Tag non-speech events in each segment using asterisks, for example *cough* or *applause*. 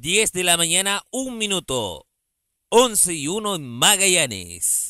10 de la mañana, un minuto. 11 y 1 en Magallanes.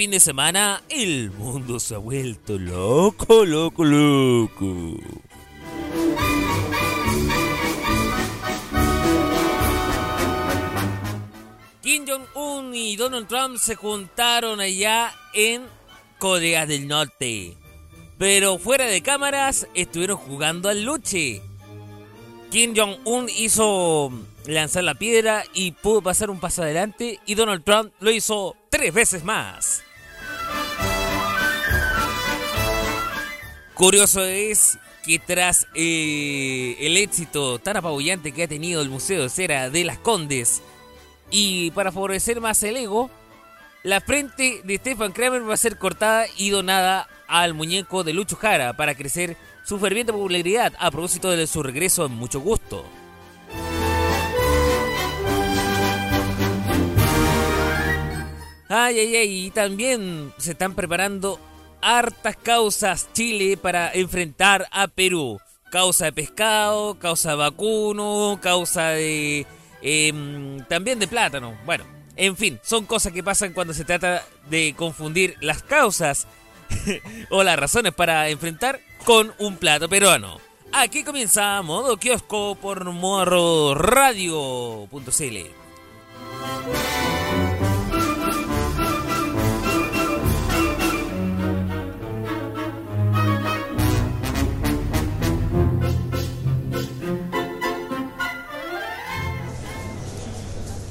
Fin de semana, el mundo se ha vuelto loco, loco, loco. Kim Jong-un y Donald Trump se juntaron allá en Corea del Norte. Pero fuera de cámaras estuvieron jugando al luche. Kim Jong-un hizo lanzar la piedra y pudo pasar un paso adelante y Donald Trump lo hizo tres veces más. Curioso es que tras eh, el éxito tan apabullante que ha tenido el Museo de Cera de las Condes y para favorecer más el ego, la frente de Stefan Kramer va a ser cortada y donada al muñeco de Lucho Jara para crecer su ferviente popularidad a propósito de su regreso en mucho gusto. Ay, ay, ay, y también se están preparando hartas causas Chile para enfrentar a Perú. Causa de pescado, causa de vacuno, causa de... Em, también de plátano. Bueno, en fin, son cosas que pasan cuando se trata de confundir las causas *laughs* o las razones para enfrentar con un plato peruano. Aquí comienza Modo Kiosco por Morro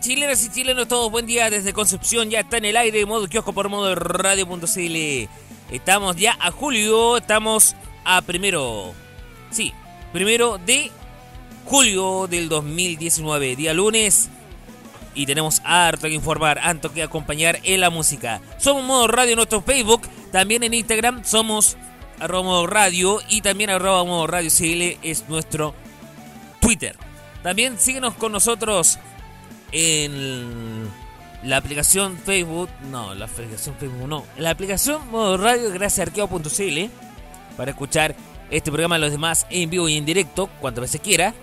Chilenas y chilenos todos, buen día desde Concepción, ya está en el aire, modo kiosco por modo radio.cl. Estamos ya a julio, estamos a primero, sí, primero de julio del 2019, día lunes. Y tenemos harto que informar, harto que acompañar en la música. Somos Modo Radio en nuestro Facebook, también en Instagram somos arroba modo radio y también arroba modo radio CL es nuestro Twitter. También síguenos con nosotros en la aplicación Facebook, no, la aplicación Facebook no, la aplicación Modo Radio gracias a arqueo.cl para escuchar este programa y los demás en vivo y en directo cuantas veces quiera.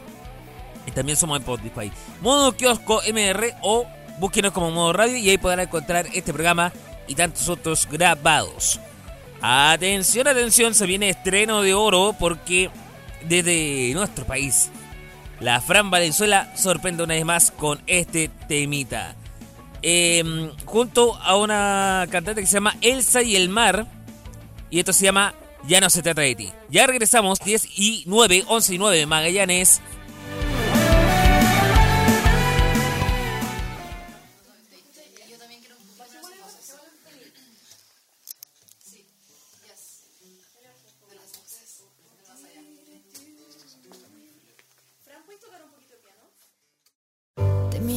Y también somos en Spotify. Modo Kiosco MR o búsquenos como Modo Radio y ahí podrán encontrar este programa y tantos otros grabados. Atención, atención, se viene estreno de oro porque desde nuestro país la Fran Valenzuela sorprende una vez más con este temita. Em, junto a una cantante que se llama Elsa y el Mar. Y esto se llama Ya no se trata de ti. Ya regresamos 10 y 9, 11 y 9 Magallanes.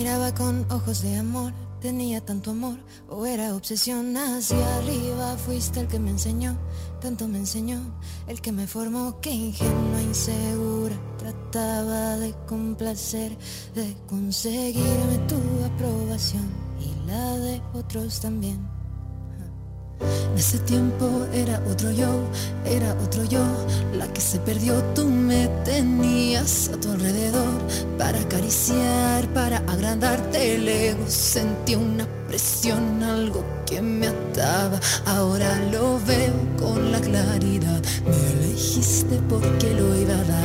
Miraba con ojos de amor, tenía tanto amor o era obsesión hacia arriba, fuiste el que me enseñó, tanto me enseñó, el que me formó, que ingenua, insegura, trataba de complacer, de conseguirme tu aprobación y la de otros también. En ese tiempo era otro yo, era otro yo, la que se perdió, tú me tenías a tu alrededor para acariciar, para agrandarte el ego, sentí una presión, algo que me ataba, ahora lo veo con la claridad, me elegiste porque lo iba a dar,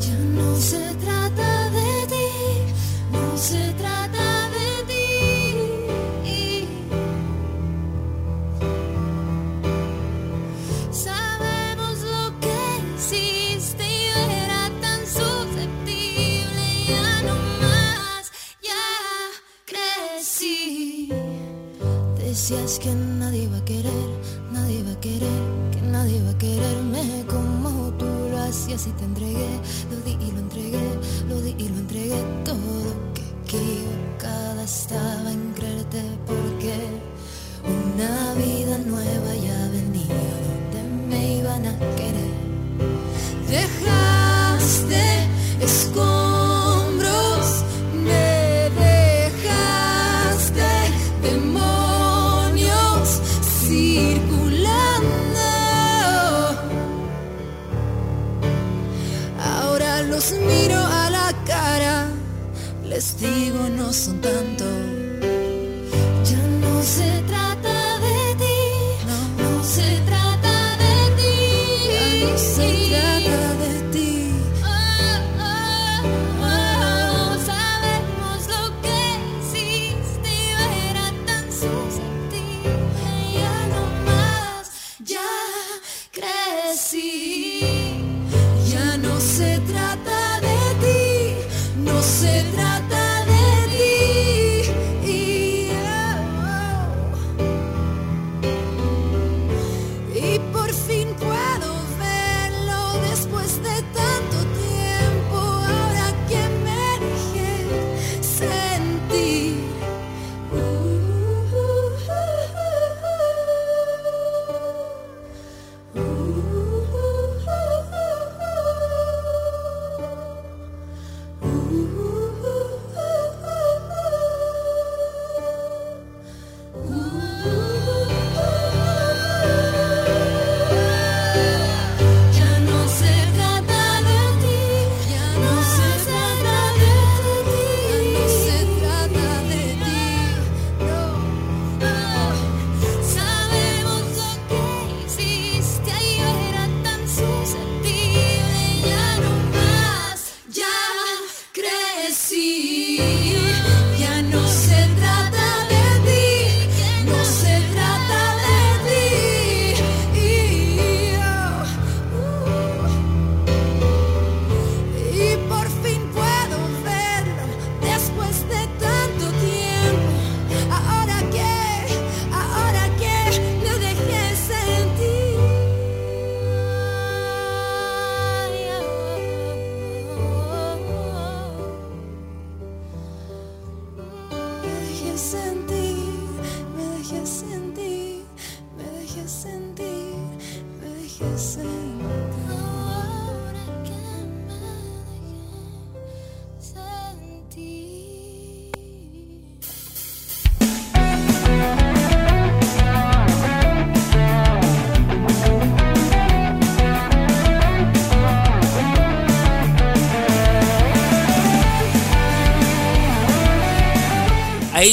ya no se trata de ti, no se trata Decías que nadie va a querer, nadie va a querer, que nadie va a quererme como tú lo hacías y te entregué, lo di y lo entregué, lo di y lo entregué. Todo que equivocada estaba en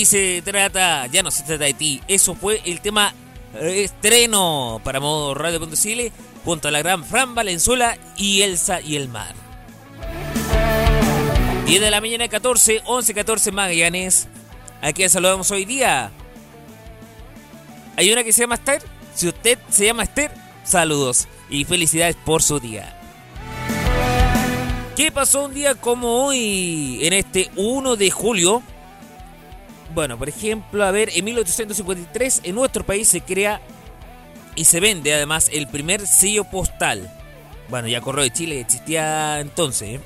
Se trata, ya no se trata de ti. Eso fue el tema eh, estreno para modo radio.cl junto a la gran Fran Valenzuela y Elsa y el mar. 10 de la mañana 14, 11, 14 Magallanes. ¿A quién saludamos hoy día? Hay una que se llama Esther. Si usted se llama Esther, saludos y felicidades por su día. ¿Qué pasó un día como hoy, en este 1 de julio? Bueno, por ejemplo, a ver, en 1853 en nuestro país se crea y se vende además el primer sello postal. Bueno, ya Correo de Chile existía entonces. ¿eh?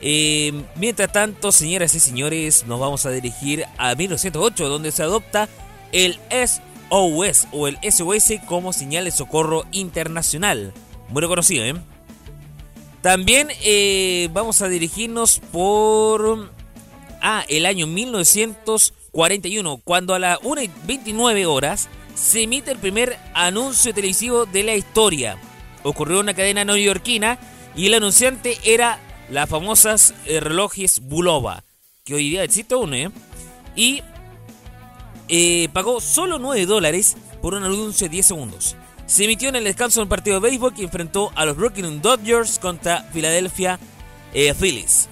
Eh, mientras tanto, señoras y señores, nos vamos a dirigir a 1908, donde se adopta el SOS o el SOS como señal de socorro internacional. Muy reconocido, ¿eh? También eh, vamos a dirigirnos por a el año 1941, cuando a las 1 y 29 horas se emite el primer anuncio televisivo de la historia. Ocurrió en una cadena neoyorquina y el anunciante era las famosas eh, relojes Bulova, que hoy día existe uno, ¿eh? Y eh, pagó solo 9 dólares por un anuncio de 10 segundos. Se emitió en el descanso de un partido de béisbol que enfrentó a los Brooklyn Dodgers contra Philadelphia eh, Phillies.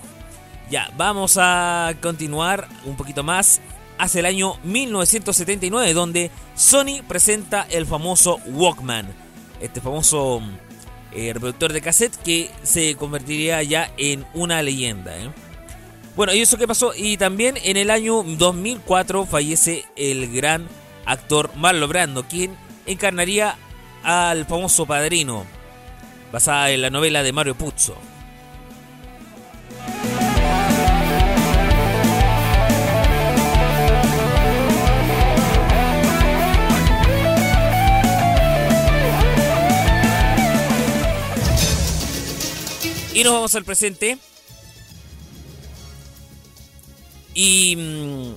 Ya, vamos a continuar un poquito más hacia el año 1979, donde Sony presenta el famoso Walkman, este famoso eh, reproductor de cassette que se convertiría ya en una leyenda. ¿eh? Bueno, y eso qué pasó, y también en el año 2004 fallece el gran actor Marlon Brando, quien encarnaría al famoso padrino, basada en la novela de Mario Puzo. Y nos vamos al presente. Y mm,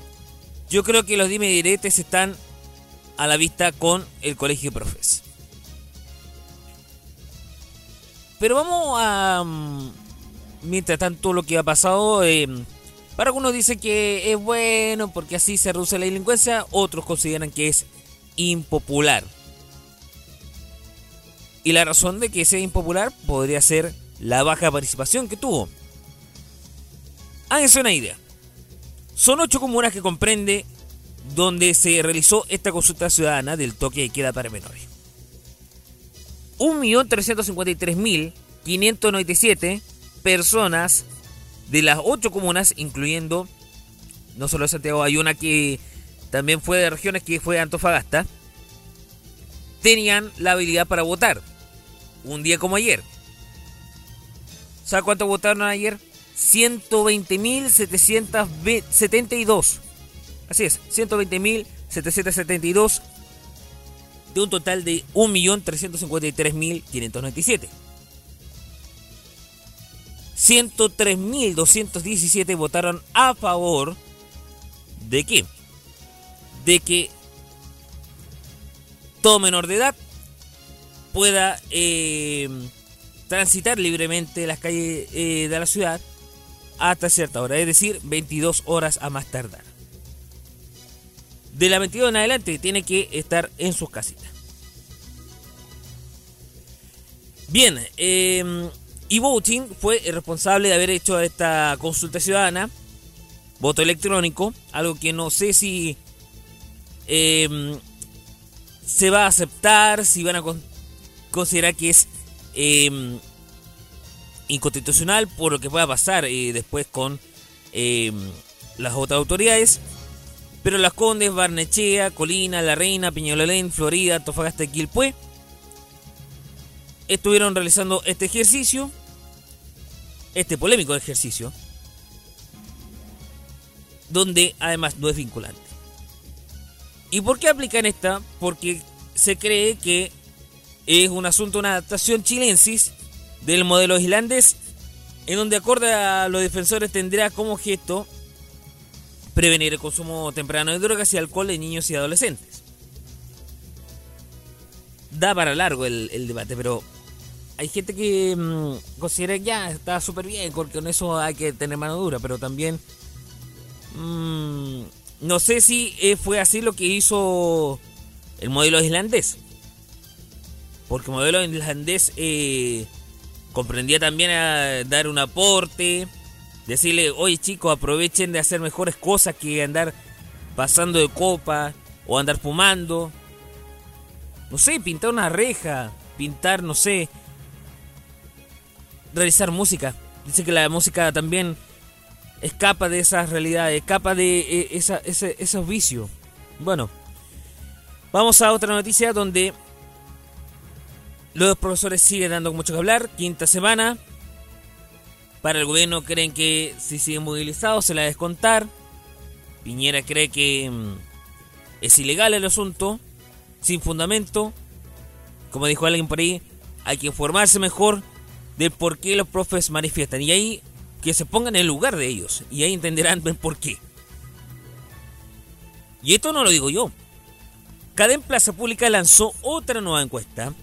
yo creo que los dime diretes están a la vista con el colegio de profes. Pero vamos a... mm, Mientras tanto lo que ha pasado... eh, para algunos dicen que es bueno porque así se reduce la delincuencia, otros consideran que es impopular. Y la razón de que sea impopular podría ser la baja participación que tuvo. Háganse una idea. Son ocho comunas que comprende donde se realizó esta consulta ciudadana del toque de queda para menores. 1.353.597 personas de las ocho comunas, incluyendo no solo Santiago, hay una que también fue de regiones que fue Antofagasta, tenían la habilidad para votar. Un día como ayer. ¿Sabe cuánto votaron ayer? 120.772. Así es, 120.772 de un total de 1.353.597. 103.217 votaron a favor de qué? De que todo menor de edad pueda eh, transitar libremente las calles eh, de la ciudad hasta cierta hora, es decir, 22 horas a más tardar. De la 22 en adelante tiene que estar en sus casitas. Bien, eh, y Voting fue el responsable de haber hecho esta consulta ciudadana, voto electrónico, algo que no sé si eh, se va a aceptar, si van a con- considerar que es eh, inconstitucional por lo que pueda pasar eh, después con eh, las otras autoridades. Pero Las Condes, Barnechea, Colina, La Reina, Peñalolén, Florida, Tofagasta y Quilpué estuvieron realizando este ejercicio, este polémico ejercicio, donde además no es vinculante. ¿Y por qué aplican esta? Porque se cree que es un asunto, una adaptación chilensis del modelo islandés, en donde acorde a los defensores tendrá como gesto prevenir el consumo temprano de drogas y alcohol en niños y adolescentes. Da para largo el, debate, pero hay gente que mm, considera que ya está súper bien, porque con eso hay que tener mano dura, pero también mmm, no sé si eh, fue así lo que hizo el modelo islandés. Porque el modelo islandés eh, comprendía también a dar un aporte, decirle, oye chicos, aprovechen de hacer mejores cosas que andar pasando de copa o andar fumando. No sé, pintar una reja, pintar, no sé, realizar música. Dice que la música también escapa de esas realidades, escapa de eh, esos vicios. Bueno, vamos a otra noticia donde los profesores siguen dando mucho que hablar. Quinta semana. Para el gobierno creen que si siguen movilizados se la descontar. Piñera cree que mm, es ilegal el asunto, sin fundamento. Como dijo alguien por ahí, hay que informarse mejor de por qué los profes manifiestan. Y ahí que se pongan en el lugar de ellos. Y ahí entenderán por qué. Y esto no lo digo yo. Cadem Plaza Pública lanzó otra nueva encuesta.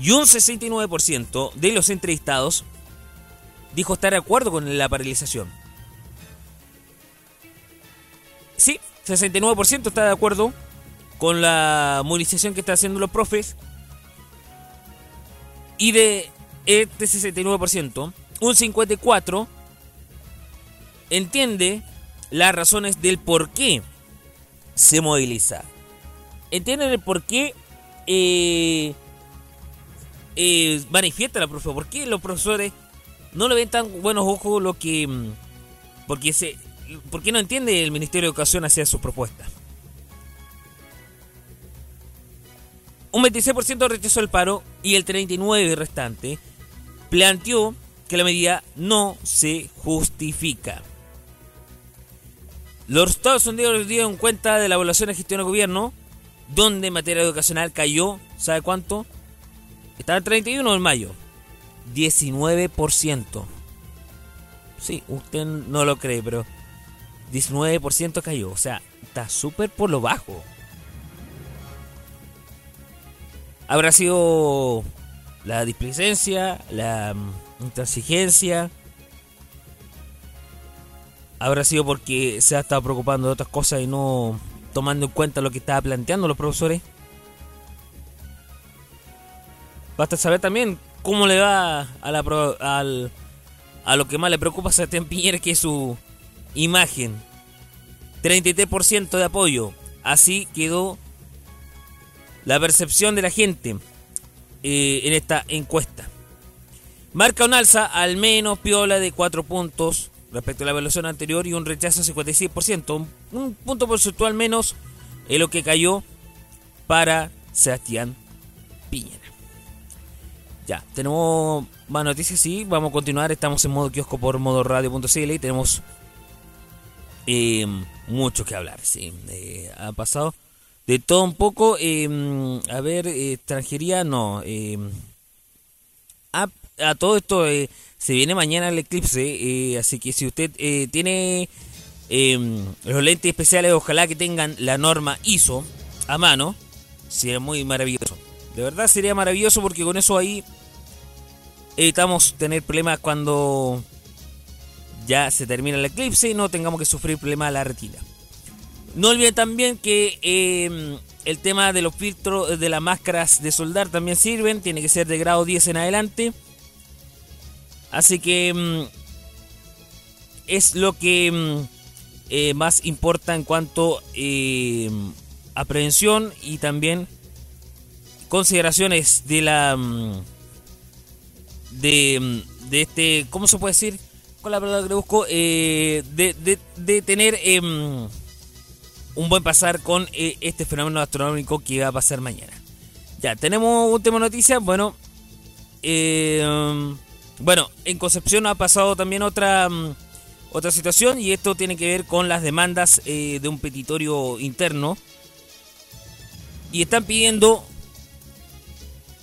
Y un 69% de los entrevistados dijo estar de acuerdo con la paralización. Sí, 69% está de acuerdo con la movilización que están haciendo los profes. Y de este 69%, un 54 entiende las razones del por qué se moviliza. Entienden el por qué eh, eh, manifiesta la profesora. ¿Por qué los profesores no le ven tan buenos ojos lo que... Mm, porque se, ¿Por qué no entiende el Ministerio de Educación hacia sus propuestas? Un 26% rechazó el paro y el 39% restante planteó que la medida no se justifica. Los Estados Unidos dieron cuenta de la evaluación de gestión del gobierno, donde en materia educacional cayó, ¿sabe cuánto? Estaba en 31 de mayo. 19%. Sí, usted no lo cree, pero 19% cayó. O sea, está súper por lo bajo. Habrá sido la displicencia, la mm, intransigencia. Habrá sido porque se ha estado preocupando de otras cosas y no tomando en cuenta lo que estaba planteando los profesores. Basta saber también cómo le va a, la, a lo que más le preocupa a Sebastián Piñera, que es su imagen. 33% de apoyo. Así quedó la percepción de la gente eh, en esta encuesta. Marca un alza al menos piola de 4 puntos respecto a la evaluación anterior y un rechazo de 56%. Un, un punto porcentual menos en lo que cayó para Sebastián Piñera. Ya, tenemos más noticias, sí, vamos a continuar. Estamos en modo kiosco por modo radio.cl y tenemos eh, mucho que hablar, sí. Eh, ha pasado de todo un poco. Eh, a ver, extranjería, no. A, a, todo esto se viene mañana el eclipse, así que si usted tiene los lentes especiales, ojalá que tengan la norma ISO a mano, sería muy maravilloso. De verdad sería maravilloso porque con eso ahí evitamos tener problemas cuando ya se termina el eclipse y no tengamos que sufrir problemas a la retina. No olviden también que em, el tema de los filtros de las máscaras de soldar también sirven, tiene que ser de grado 10 en adelante. Así que em, es lo que em, eh, más importa en cuanto a prevención y también consideraciones de la de, de este, ¿cómo se puede decir? Con la palabra que busco, eh, de, de, tener em, un buen pasar con eh, este fenómeno astronómico que va a pasar mañana. Ya, tenemos última noticia, bueno, eh, bueno, en Concepción ha pasado también otra, mm, otra situación y esto tiene que ver con las demandas eh, de un petitorio interno. Y están pidiendo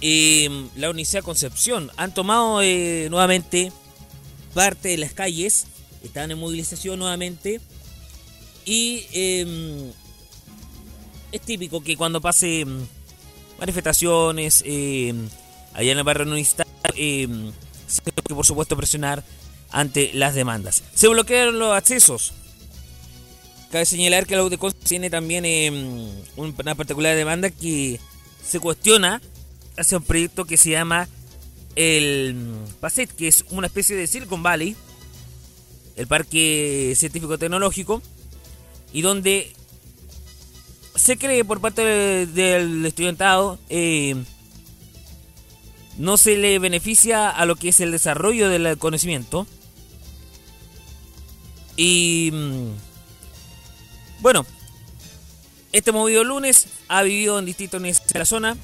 eh, la Universidad Concepción. Han tomado eh, nuevamente parte de las calles, están en movilización nuevamente. Y em, es típico que cuando pase em, manifestaciones em, allá en el barrio universitario, se que por supuesto presionar ante las demandas. Se bloquearon los accesos. Cabe señalar que la UDECON tiene también una particular demanda que se cuestiona hacia un proyecto que se llama el PASET, que es una especie de Silicon Valley, el Parque Científico Tecnológico, y donde se cree por parte del estudiantado eh, no se le beneficia a lo que es el desarrollo del conocimiento. Y mm, bueno, este movido lunes ha vivido en distintos en la zona,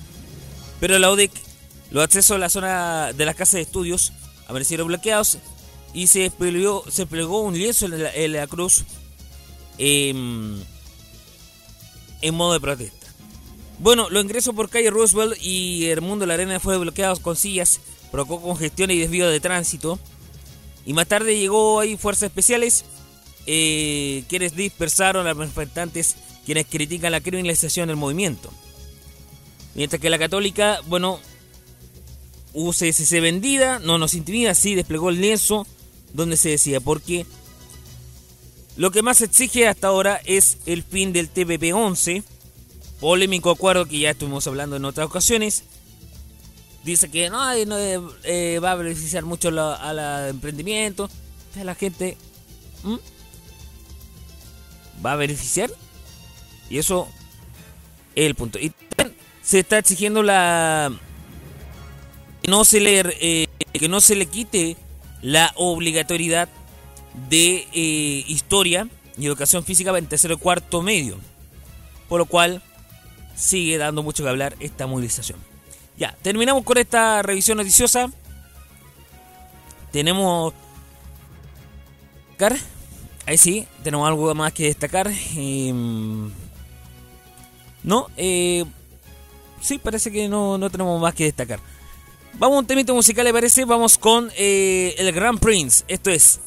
pero la UDEC, los accesos a la zona de las casas de estudios aparecieron bloqueados y se desplegó, se plegó un lienzo en la, cruz em, en modo de protesta. Bueno, los ingresos por calle Roosevelt y el mundo de la arena fueron bloqueados con sillas, provocó congestión y desvío de tránsito. Y más tarde llegó ahí fuerzas especiales, eh, quienes dispersaron a los manifestantes, quienes critican la criminalización del movimiento. Mientras que la católica, bueno, UCSC vendida, no nos intimida, sí desplegó el lienzo donde se decía, porque lo que más exige hasta ahora es el fin del TPP-11, polémico acuerdo que ya estuvimos hablando en otras ocasiones. Dice que no, no eh, va a beneficiar mucho al emprendimiento, a la gente. ¿Va a beneficiar? Y eso es el punto. Se está exigiendo la que no se le eh, que no se le quite la obligatoriedad de eh, historia y educación física en tercero y cuarto medio por lo cual sigue dando mucho que hablar esta movilización. Ya terminamos con esta revisión noticiosa. Tenemos ahí sí tenemos algo más que destacar em, no eh sí, parece que no, tenemos más que destacar. Vamos a un temito musical, ¿le parece? Vamos con eh, el Grand Prince. Esto es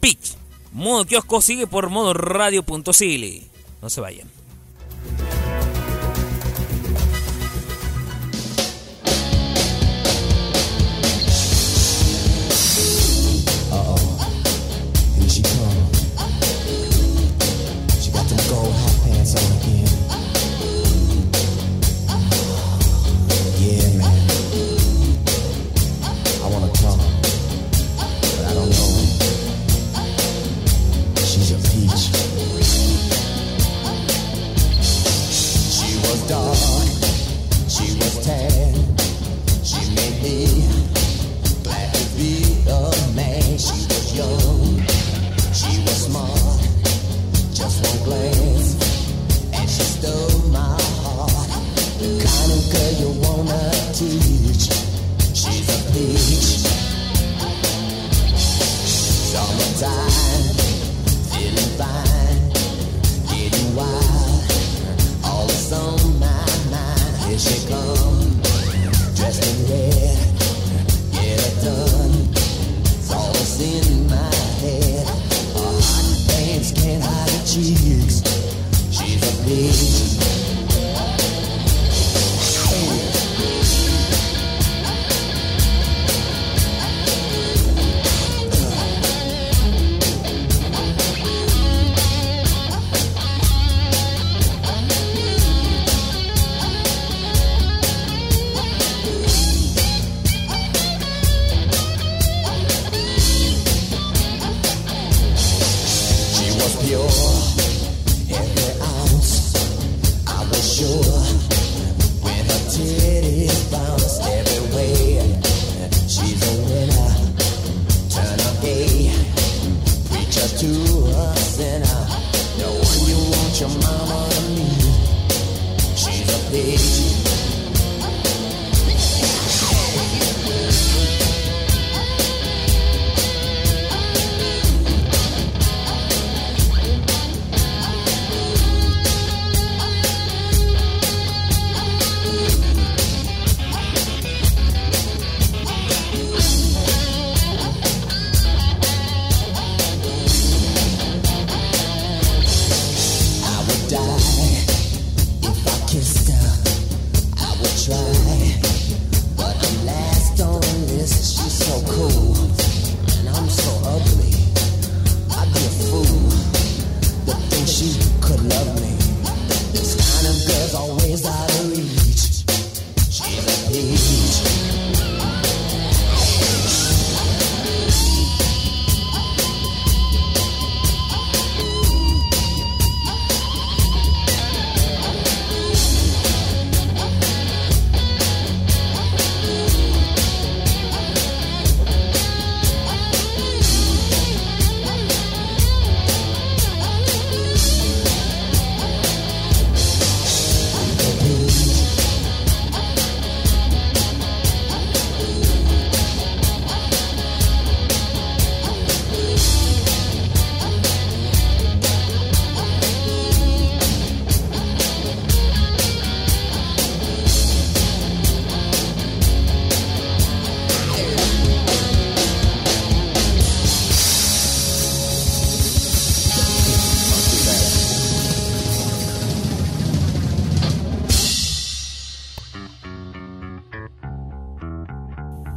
Pitch. Modo kiosco sigue por modo. No se vayan.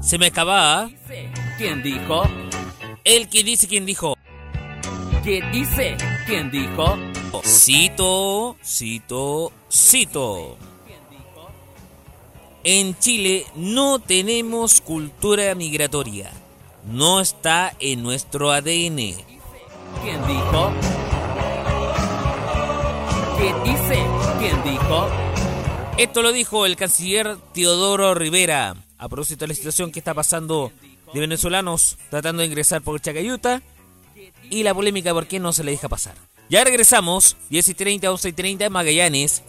Se me acababa. ¿Quién dijo? El que dice quién dijo. ¿Qué dice? ¿Quién dijo? Cito, cito, cito. En Chile no tenemos cultura migratoria. No está en nuestro ADN. ¿Quién dijo? ¿Qué dice? ¿Quién dijo? Esto lo dijo el canciller Teodoro Rivera a propósito de la situación que está pasando de venezolanos tratando de ingresar por Chacayuta y la polémica por qué no se le deja pasar. Ya regresamos, 10 y 30, 11 y 30 Magallanes.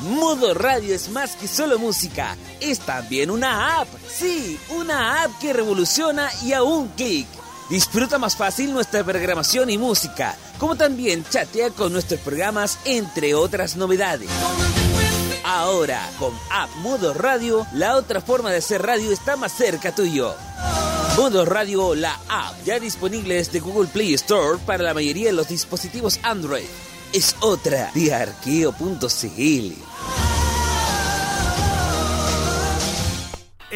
Modo Radio es más que solo música, es también una app. Sí, una app que revoluciona y a un clic Disfruta más fácil nuestra programación y música, como también chatea con nuestros programas, entre otras novedades. Ahora, con App Modo Radio, la otra forma de hacer radio está más cerca tuyo. Modo Radio, la app, ya disponible desde Google Play Store para la mayoría de los dispositivos Android. Es otra de arqueo.cl.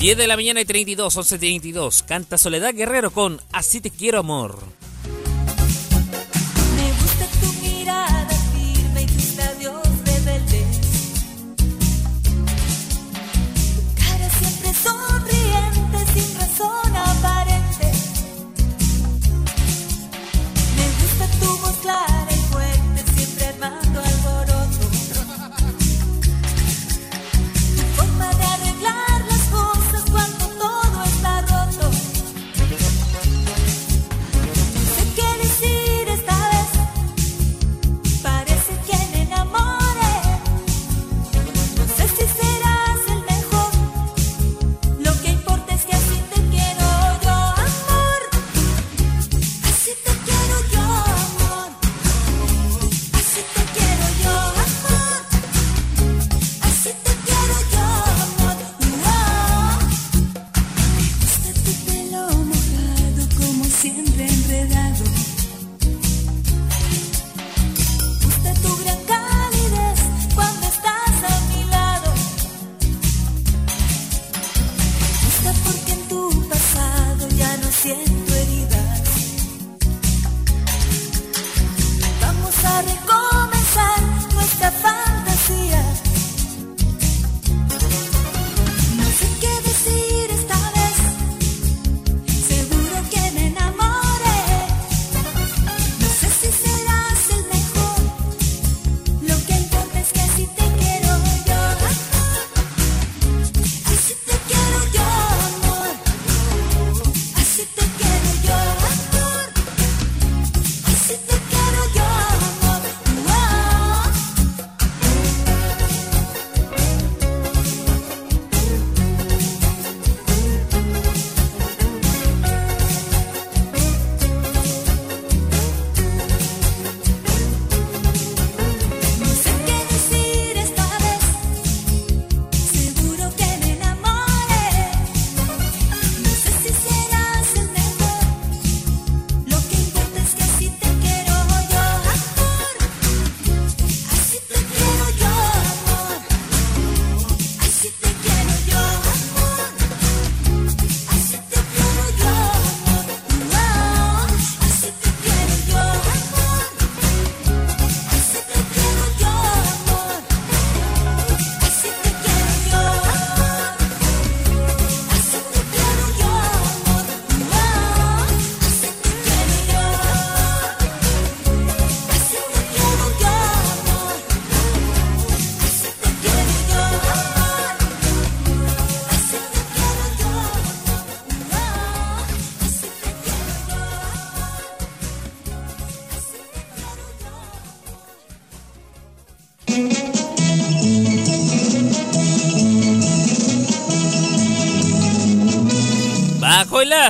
10 de la mañana y 32, 11 32. Canta Soledad Guerrero con Así te quiero amor.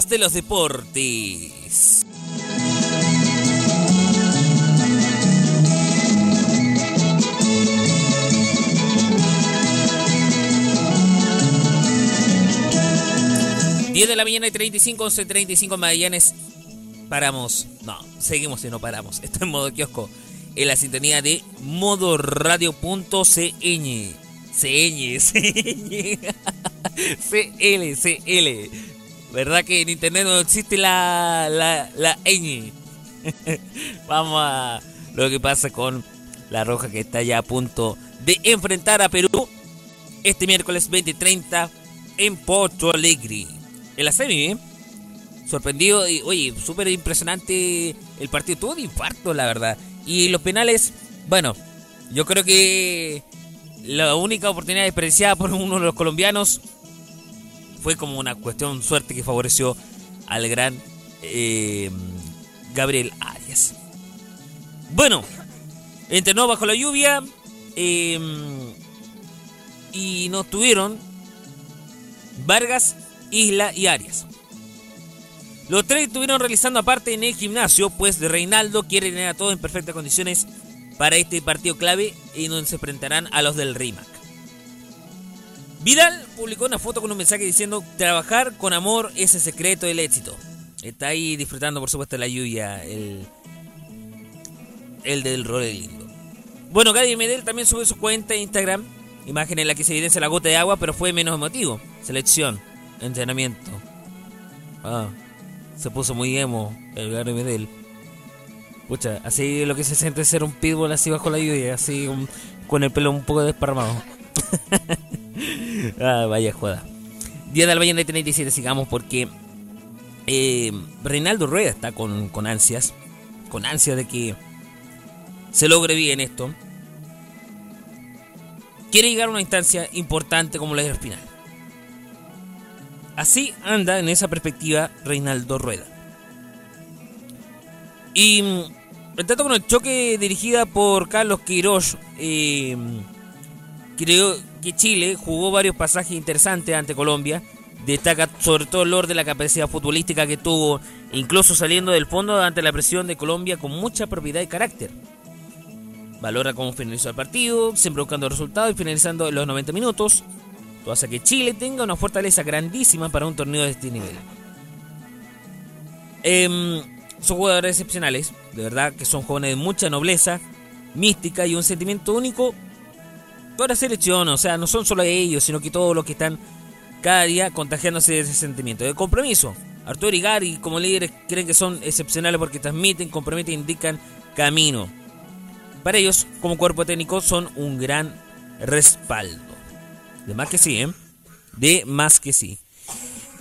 As de los deportes. de la mañana y 35, 11, 35 Magallanes. Paramos. No, seguimos y no paramos. *laughs* Esto en modo kiosco. En la sintonía de modoradio.cn. CN, *laughs* CN. *laughs* CL, CL. ¿Verdad que en internet no existe la, la, la ñ? *laughs* Vamos a lo que pasa con la roja que está ya a punto de enfrentar a Perú este miércoles 2030 en Porto Alegre en la semi, ¿eh? Sorprendido y, oye, súper impresionante el partido. Tuvo de infarto, la verdad. Y los penales, bueno, yo creo que la única oportunidad desperdiciada por uno de los colombianos fue como una cuestión suerte que favoreció al gran eh, Gabriel Arias. Bueno, entrenó bajo la lluvia eh, y no tuvieron Vargas Isla y Arias. Los tres estuvieron realizando aparte en el gimnasio, pues Reinaldo quiere tener a todos en perfectas condiciones para este partido clave y donde se enfrentarán a los del RIMAC. Vidal publicó una foto con un mensaje diciendo trabajar con amor es el secreto del éxito. Está ahí disfrutando por supuesto la lluvia, el, el del rol lindo. Bueno, Gadi Medel también sube su cuenta de Instagram, imagen en la que se evidencia la gota de agua, pero fue menos emotivo. Selección entrenamiento. Ah, se puso muy emo el Gary Medel. Pucha, así lo que se siente ser un pitbull así bajo la lluvia, así con el pelo un poco desparramado. *laughs* *laughs* ah, vaya joda. Día de la mañana de 37, sigamos porque eh, Reinaldo Rueda está con, con ansias, con ansias de que se logre bien esto. Quiere llegar a una instancia importante como la de final. Así anda en esa perspectiva Reinaldo Rueda. Y mm, el trato con el choque dirigida por Carlos Queiroz, eh, creo que Chile jugó varios pasajes interesantes ante Colombia. Destaca sobre todo el orden de la capacidad futbolística que tuvo, incluso saliendo del fondo ante la presión de Colombia con mucha propiedad y carácter. Valora cómo finalizó el partido, siempre buscando resultados y finalizando en los 90 minutos. Todo hace que Chile tenga una fortaleza grandísima para un torneo de este nivel. Em, son jugadores excepcionales, de verdad que son jóvenes de mucha nobleza, mística y un sentimiento único toda la selección. O sea, no son solo ellos, sino que todos los que están cada día contagiándose de ese sentimiento de compromiso. Arturo y Gary, como líderes, creen que son excepcionales porque transmiten, comprometen, indican camino. Para ellos, como cuerpo técnico, son un gran respaldo. De más que sí, ¿eh? De más que sí.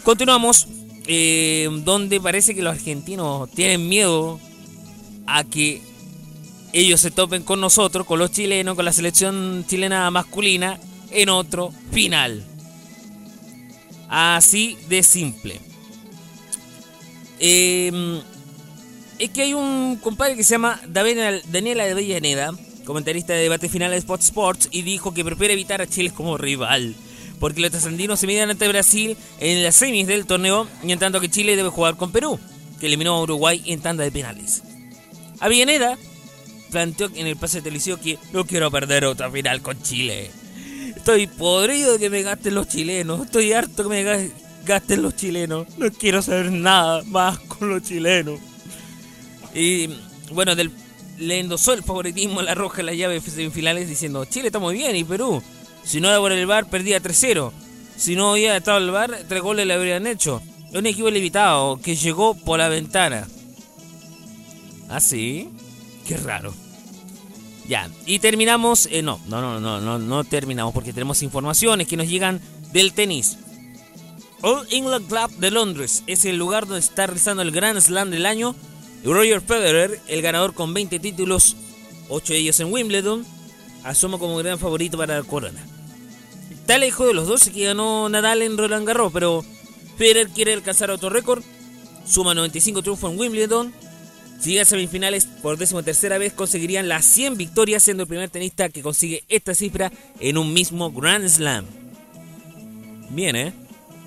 Continuamos, eh, donde parece que los argentinos tienen miedo a que ellos se topen con nosotros, con los chilenos, con la selección chilena masculina, en otro final. Así de simple. Eh, es que hay un compadre que se llama Daniela de Villaneda comentarista de debate final de Spot Sports, y dijo que prefiere evitar a Chile como rival. Porque los trascendinos se miden ante Brasil en las semis del torneo, y que Chile debe jugar con Perú, que eliminó a Uruguay en tanda de penales. Avellaneda planteó en el pase televisivo que no quiero perder otra final con Chile. Estoy podrido de que me gasten los chilenos. Estoy harto que me gasten los chilenos. No quiero saber nada más con los chilenos. Y bueno, del le endosó el favoritismo a la roja en la llave de semifinales diciendo, Chile está muy bien y Perú, si no era por el bar perdía 3-0. Si no hubiera estado el bar, tres goles le habrían hecho. Un equipo limitado que llegó por la ventana. ¿Ah, sí? Qué raro. Ya, y terminamos. Eh, no, no, no, no, no, no terminamos porque tenemos informaciones que nos llegan del tenis. All England Club de Londres es el lugar donde está realizando el Grand Slam del año Roger Federer, el ganador con 20 títulos, 8 de ellos en Wimbledon, asoma como gran favorito para la corona. Está lejos de los 12 que ganó Nadal en Roland Garros, pero Federer quiere alcanzar otro récord. Suma 95 triunfos en Wimbledon. Si llega a semifinales por décimo tercera vez, conseguirían las 100 victorias, siendo el primer tenista que consigue esta cifra en un mismo Grand Slam. Bien, ¿eh?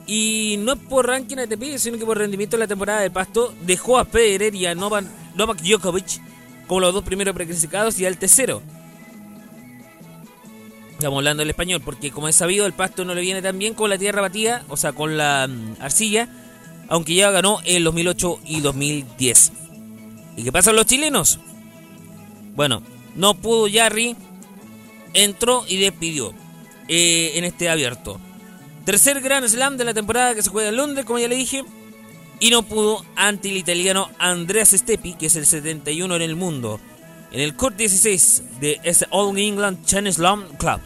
Y no es por ranking ATP, sino que por rendimiento en la temporada del Pasto, dejó a Federer y a Novak, Novak Djokovic como los dos primeros preclasificados y al tercero. Estamos hablando del español, porque como es sabido, el Pasto no le viene tan bien con la tierra batida, o sea, con la mm, arcilla, aunque ya ganó en 2008 y 2010. ¿Y qué pasa con los chilenos? Bueno, no pudo Jarry, entró y despidió eh, en este abierto. Tercer Grand Slam de la temporada que se juega en Londres, como ya le dije. Y no pudo ante el italiano Andreas Steppi, que es el 71 en el mundo. En el Court 16 de ese All England Challenge Slam Club.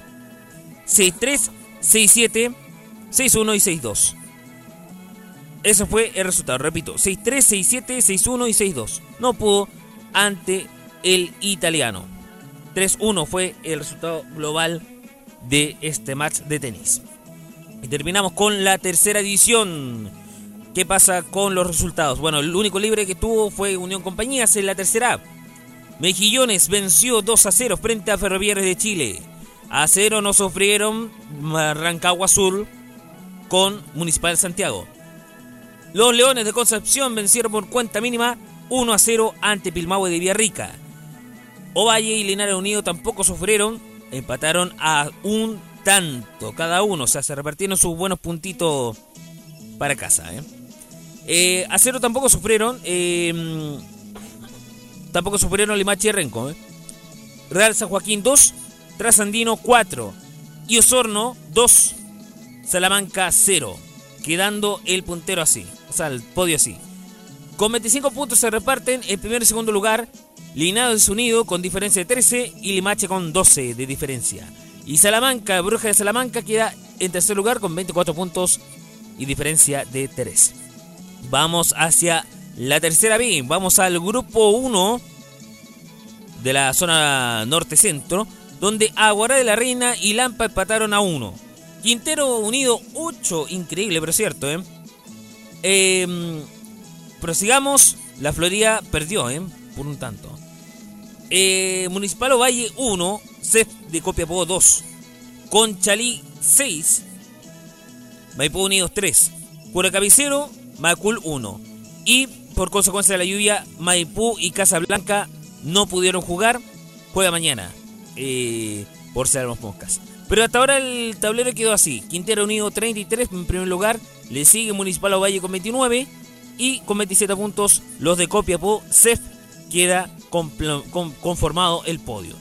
6-3, 6-7, 6-1 y 6-2. Ese fue el resultado, repito. 6-3, 6-7, 6-1 y 6-2. No pudo ante el italiano. 3-1 fue el resultado global de este match de tenis. Y terminamos con la tercera división. ¿Qué pasa con los resultados? Bueno, el único libre que tuvo fue Unión Compañías en la tercera. Mejillones venció 2 a 0 frente a Ferroviarios de Chile. A 0 no sufrieron Rancagua Azul con Municipal Santiago. Los Leones de Concepción vencieron por cuenta mínima 1 a 0 ante Pilmahue de Villarrica. Ovalle y Linares Unido tampoco sufrieron, empataron a un tanto cada uno, o sea, se repartieron sus buenos puntitos para casa. ¿eh? Eh, a cero tampoco sufrieron, eh, tampoco sufrieron Limache y Renco. Real San Joaquín 2, Trasandino 4 y Osorno 2, Salamanca 0, quedando el puntero así, el podio así. Con 25 puntos se reparten el primer y segundo lugar Linares Unido con diferencia de 13 y Limache con 12 de diferencia. Y Salamanca, Bruja de Salamanca, queda en tercer lugar con 24 puntos y diferencia de 3. Vamos hacia la tercera B. Vamos al grupo 1 de la zona norte-centro, donde Aguará de la Reina y Lampa empataron a 1. Quintero Unido 8, increíble, pero cierto, ¿eh? Eh prosigamos, la Florida perdió, ¿eh? Por un tanto. Eh, Municipal Ovalle 1, CEF de Copiapó 2, Conchalí 6, Maipú Unidos 3, Curacabicero, Macul 1. Y por consecuencia de la lluvia, Maipú y Casablanca no pudieron jugar. Juega mañana, eh, por ser los moscas. Pero hasta ahora el tablero quedó así. Quintero Unido 33 en primer lugar. Le sigue Municipal Ovalle con 29. Y con 27 puntos los de Copiapó. CEF queda conformado el podio.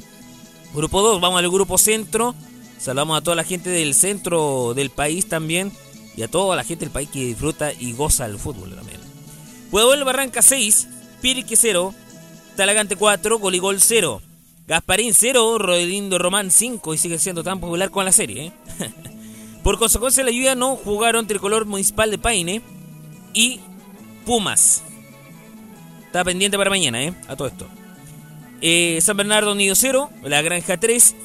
Grupo 2, vamos al grupo centro. Saludamos a toda la gente del centro del país también. Y a toda la gente del país que disfruta y goza el fútbol también. Pueblo Barranca 6, Pirique 0, Talagante 4, Goligol 0. Gasparín 0, Rodelindo Román 5 y sigue siendo tan popular con la serie. ¿eh? *laughs* Por consecuencia de la lluvia no jugaron Tricolor Municipal de Paine y Pumas. Está pendiente para mañana, ¿eh? A todo esto. Eh, San Bernardo Unido 0, La Granja 3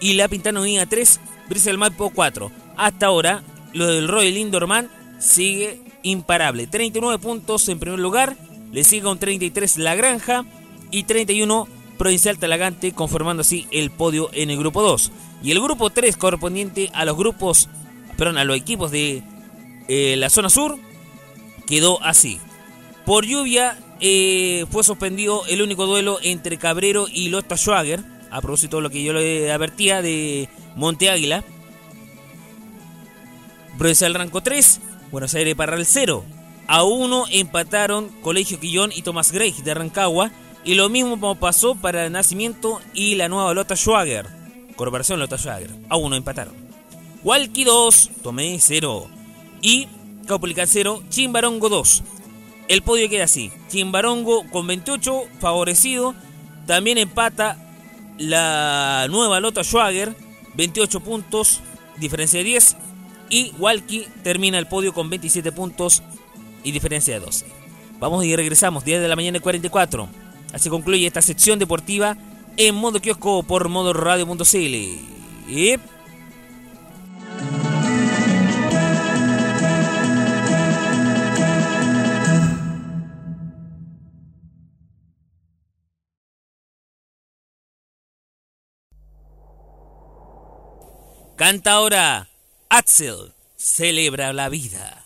y La Pintana Unida 3, Brisel Maipo 4. Hasta ahora, lo del Roy Lindorman sigue imparable. 39 puntos en primer lugar, le sigue un 33 La Granja y 31 Provincial Talagante, conformando así el podio en el grupo 2. Y el grupo 3 correspondiente a los grupos, perdón, a los equipos de eh, la zona sur, quedó así. Por lluvia eh, fue suspendido el único duelo entre Cabrero y Lotta Schwager, a propósito de lo que yo le advertía de Monte Águila. Provincial Ranco 3, Buenos Aires Parral 0. A 1 empataron Colegio Quillón y Tomás Grey de Rancagua. Y lo mismo pasó para el Nacimiento y la nueva Lota Schwager. Corporación Lota Schwager. A 1 empataron. Walkie 2, Tomé 0. Y Caupolicán 0, Chimbarongo 2. El podio queda así. Chimbarongo con 28, favorecido. También empata la nueva Lota Schwager, 28 puntos, diferencia de 10. Y Walkie termina el podio con 27 puntos y diferencia de 12. Vamos y regresamos, 10 de la mañana y 44. Así concluye esta sección deportiva en modo kiosco por modo radio.cl. Y... Canta ahora Axel celebra la vida.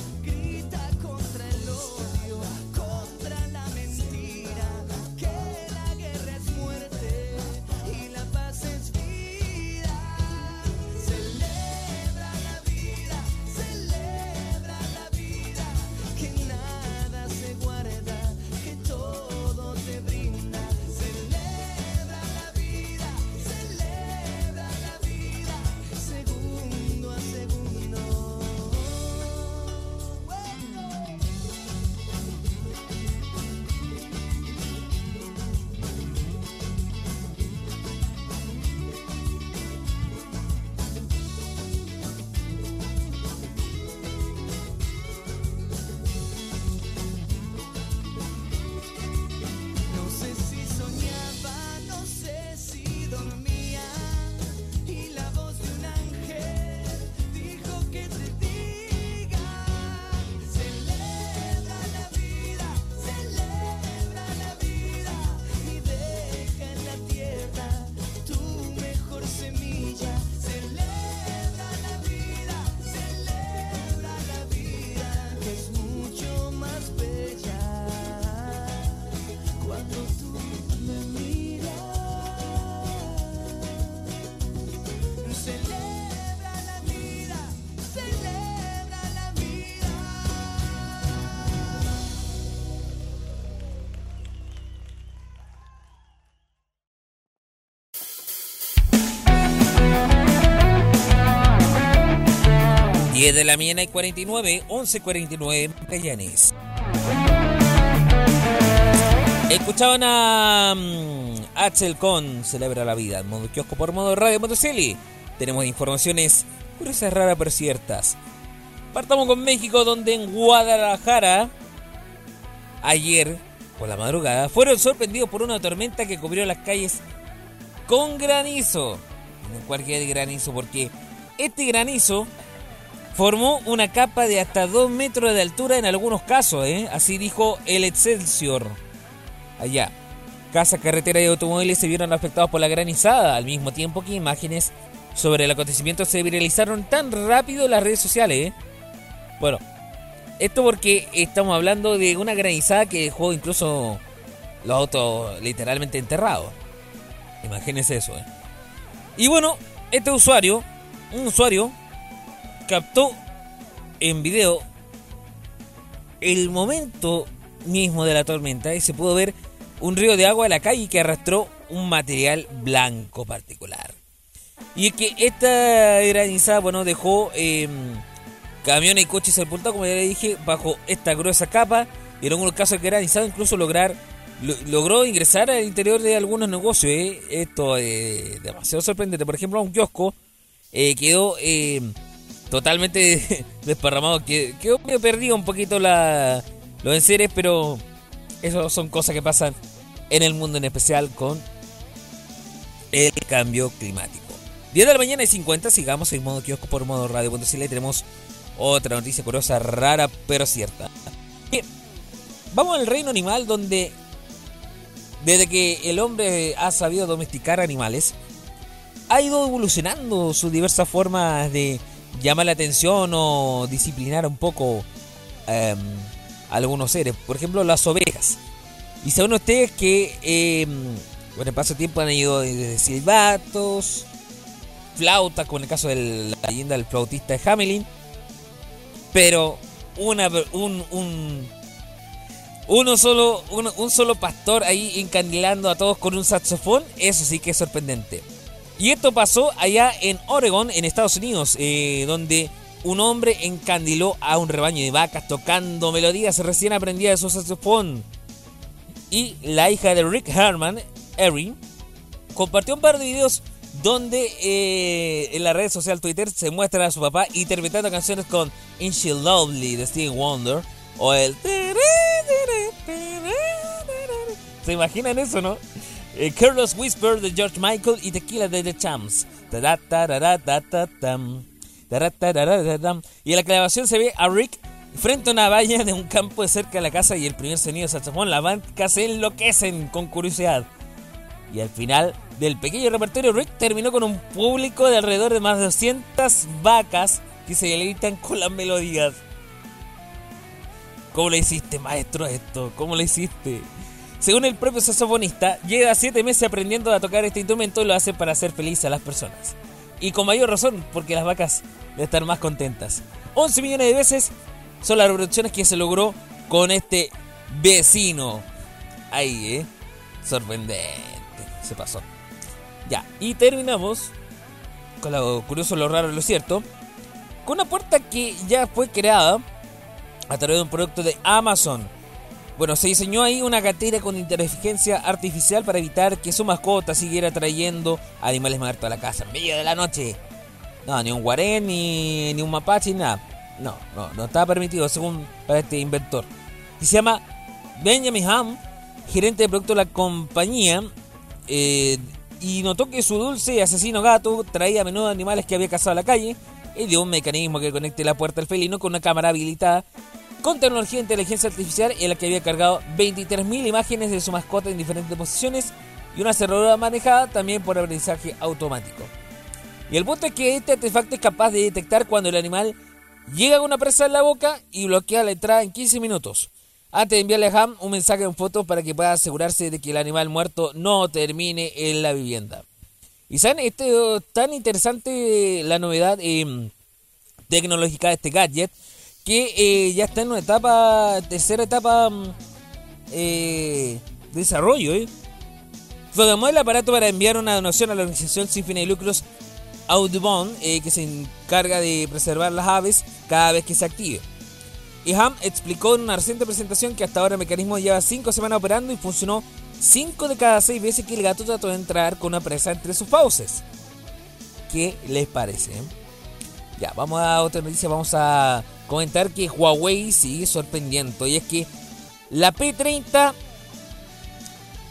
10 de la mañana y 49, 11.49 en Magallanes. Escuchaban a um, Axel con Celebra la Vida, modo kiosco por modo radio Motoseli. Tenemos informaciones curiosas, raras, pero ciertas. Partamos con México, donde en Guadalajara, ayer, por la madrugada, fueron sorprendidos por una tormenta que cubrió las calles con granizo. No cualquier granizo, porque este granizo formó una capa de hasta 2 metros de altura en algunos casos, ¿eh? así dijo el Excelsior. Allá, casas, carreteras y automóviles se vieron afectados por la granizada, al mismo tiempo que imágenes sobre el acontecimiento se viralizaron tan rápido en las redes sociales. ¿eh? Bueno, esto porque estamos hablando de una granizada que dejó incluso los autos literalmente enterrados. Imagínense eso. ¿eh? Y bueno, este usuario, un usuario, captó en video el momento mismo de la tormenta y se pudo ver un río de agua en la calle que arrastró un material blanco particular. Y es que esta granizada, bueno, dejó eh, camiones y coches sepultados, como ya le dije, bajo esta gruesa capa. Y en algunos casos de granizado incluso lograr, lo- logró ingresar al interior de algunos negocios. ¿eh? Esto es demasiado sorprendente. Por ejemplo, un kiosco eh, quedó eh, totalmente *laughs* desparramado. que- Quedó medio perdido un poquito la, los enseres, pero Esas son cosas que pasan en el mundo, en especial con el cambio climático. 10 de la mañana y 50, sigamos en modo kiosco por modo radio. y tenemos otra noticia curiosa, rara, pero cierta. Bien, vamos al reino animal donde desde que el hombre ha sabido domesticar animales, ha ido evolucionando sus diversas formas de llamar la atención o disciplinar un poco em, a algunos seres. Por ejemplo, las ovejas. Y saben ustedes que em, con el paso del tiempo han ido desde silbatos, flautas, como en el caso de la leyenda del flautista de Hamelin. Pero una, un, un uno solo, un solo pastor ahí encandilando a todos con un saxofón, eso sí que es sorprendente. Y esto pasó allá en Oregon, en Estados Unidos, eh, donde un hombre encandiló a un rebaño de vacas tocando melodías recién aprendía de su saxofón. Y la hija de Rick Herman, Erin, compartió un par de videos donde eh, en la red social Twitter se muestra a su papá interpretando canciones con Ain't She Lovely de Steve Wonder o el *laughs* ¿Se imaginan eso, no? Eh, Carlos Whisper de George Michael y Tequila de The Champs. Y en la grabación se ve a Rick frente a una valla de un campo de cerca de la casa y el primer sonido de saxofón. La banca se enloquecen con curiosidad. Y al final del pequeño repertorio, Rick terminó con un público de alrededor de más de 200 vacas que se deleitan con las melodías. ¿Cómo le hiciste, maestro, esto? ¿Cómo lo hiciste? Según el propio saxofonista, lleva 7 meses aprendiendo a tocar este instrumento y lo hace para hacer feliz a las personas. Y con mayor razón, porque las vacas deben estar más contentas. 11 millones de veces son las reproducciones que se logró con este vecino. Ahí, ¿eh? Sorprendente. Se pasó. Ya, y terminamos con lo curioso, lo raro, lo cierto. Con una puerta que ya fue creada a través de un producto de Amazon. Bueno, se diseñó ahí una gatera con inteligencia artificial para evitar que su mascota siguiera trayendo animales muertos a la casa en medio de la noche. No, ni un guarén, ni, ni un mapache, nada. No, no, no estaba permitido según este inventor. Y se llama Benjamin Ham, gerente de producto de la compañía, eh, y notó que su dulce asesino gato traía a menudo animales que había cazado a la calle y dio un mecanismo que conecte la puerta al felino con una cámara habilitada con tecnología de inteligencia artificial en la que había cargado 23.000 imágenes de su mascota en diferentes posiciones y una cerradura manejada también por aprendizaje automático. Y el punto es que este artefacto es capaz de detectar cuando el animal llega con una presa en la boca y bloquea la entrada en 15 minutos. Antes de enviarle a Ham un mensaje en foto para que pueda asegurarse de que el animal muerto no termine en la vivienda. Y saben, este tan interesante la novedad eh, tecnológica de este gadget que eh, ya está en una etapa, tercera etapa mm, eh, de desarrollo. ¿eh? El aparato para enviar una donación a la organización sin fines de lucros Audubon, eh, que se encarga de preservar las aves cada vez que se active. Y Ham explicó en una reciente presentación que hasta ahora el mecanismo lleva 5 semanas operando y funcionó 5 de cada 6 veces que el gato trató de entrar con una presa entre sus fauces. ¿Qué les parece? Ya, vamos a otra noticia, vamos a comentar que Huawei sigue sorprendiendo. Y es que la P30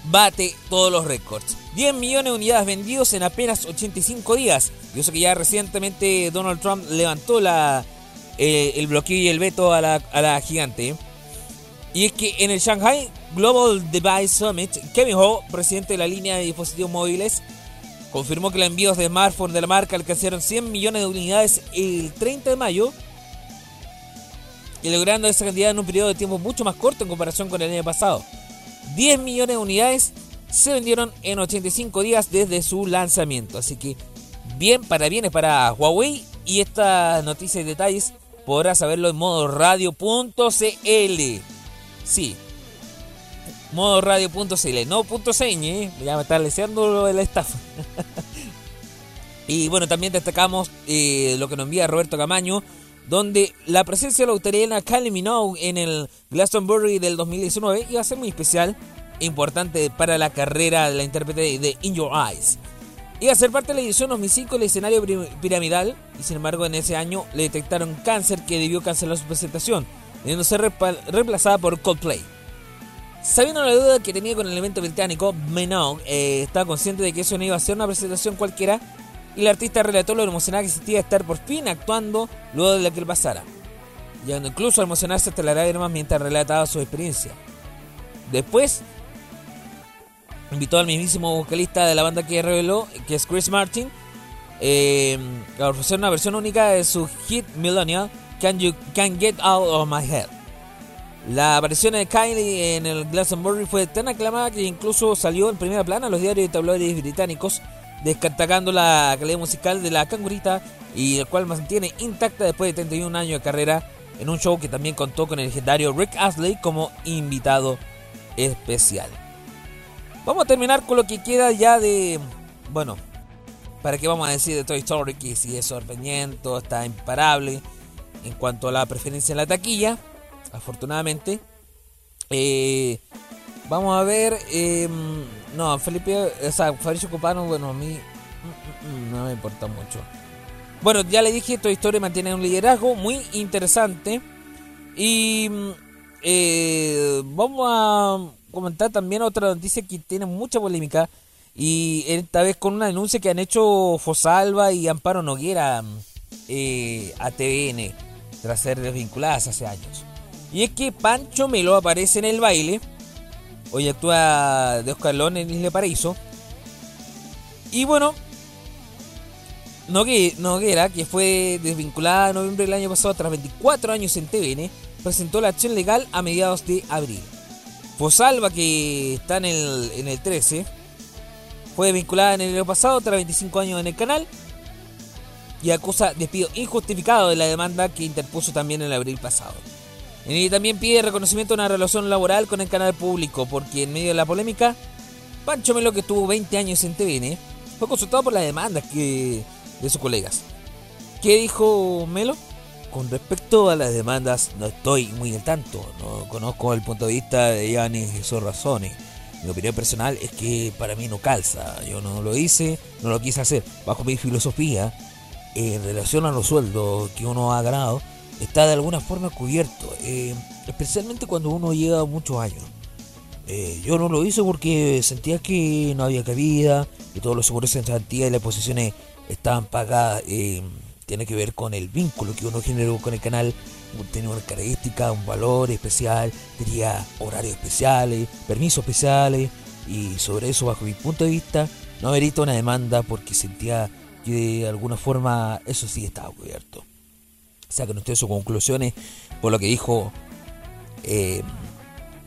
bate todos los récords. 10 millones de unidades vendidos en apenas 85 días. Y eso que ya recientemente Donald Trump levantó la, eh, el bloqueo y el veto a la, a la gigante. Y es que en el Shanghai Global Device Summit, Kevin Ho, presidente de la línea de dispositivos móviles, confirmó que los envíos de smartphones de la marca alcanzaron 100 millones de unidades el 30 de mayo y logrando esa cantidad en un periodo de tiempo mucho más corto en comparación con el año pasado. 10 millones de unidades se vendieron en 85 días desde su lanzamiento. Así que bien para bienes para Huawei y esta noticia y detalles podrás saberlo en modo radio.cl. Sí, modo radio.cl, no punto ¿eh? ya me está leseando el staff. *laughs* y bueno, también destacamos eh, lo que nos envía Roberto Camaño donde la presencia de la australiana Kylie Minogue en el Glastonbury del 2019 iba a ser muy especial e importante para la carrera de la intérprete de In Your Eyes. Iba a ser parte de la edición 2005 del escenario piramidal y sin embargo en ese año le detectaron cáncer que debió cancelar su presentación, debiendo ser reemplazada por Coldplay. Sabiendo la duda que tenía con el evento británico, Minogue eh, estaba consciente de que eso no iba a ser una presentación cualquiera y el artista relató lo emocionada que sentía estar por fin actuando luego de lo que pasara, llegando incluso a emocionarse hasta la lágrimas mientras relataba su experiencia. Después, invitó al mismísimo vocalista de la banda que reveló, que es Chris Martin, eh, a ofrecer una versión única de su hit Millennial, Can You Can Get Out of My Head. La aparición de Kylie en el Glastonbury fue tan aclamada que incluso salió en primera plana en los diarios y tabloides británicos, destacando la calidad musical de la cangurita y el cual mantiene intacta después de 31 años de carrera en un show que también contó con el legendario Rick Astley como invitado especial. Vamos a terminar con lo que queda ya de... Bueno, ¿para qué vamos a decir de Toy Story? Que si es sorprendente, está imparable en cuanto a la preferencia en la taquilla afortunadamente. Eh, vamos a ver. Em, no, Felipe, o sea, Fabricio Copano, bueno, a mí mm, mm, mm, no me importa mucho. Bueno, ya le dije, Toy Story mantiene un liderazgo muy interesante. Y eh, vamos a comentar también otra noticia que tiene mucha polémica. Y esta vez con una denuncia que han hecho Fosalva y Amparo Noguera eh, a TVN tras ser desvinculadas hace años. Y es que Pancho Melo aparece en el baile. Hoy actúa de Oscar Lón en Isla Paraíso. Y bueno, Noguera, que fue desvinculada en noviembre del año pasado tras 24 años en TVN, presentó la acción legal a mediados de abril. Fosalva, que está en el, en el 13, fue desvinculada en el año pasado tras 25 años en el canal y acusa despido injustificado de la demanda que interpuso también en abril pasado. Y también pide reconocimiento de una relación laboral con el canal público, porque en medio de la polémica, Pancho Melo, que tuvo 20 años en TVN, fue consultado por las demandas que, de sus colegas. ¿Qué dijo Melo? Con respecto a las demandas, no estoy muy al tanto, no conozco el punto de vista de Yanis y sus razones. Mi opinión personal es que para mí no calza, yo no lo hice, no lo quise hacer. Bajo mi filosofía, en relación a los sueldos que uno ha ganado, está de alguna forma cubierto, eh, especialmente cuando uno lleva muchos años. Eh, yo no lo hice porque sentía que no había cabida, que todos los seguros de garantía y las posiciones estaban pagadas. Eh, tiene que ver con el vínculo que uno generó con el canal. Tiene una característica, un valor especial, tenía horarios especiales, permisos especiales. Y sobre eso, bajo mi punto de vista, no amerita una demanda porque sentía que de alguna forma eso sí estaba cubierto saquen ustedes sus conclusiones por lo que dijo eh,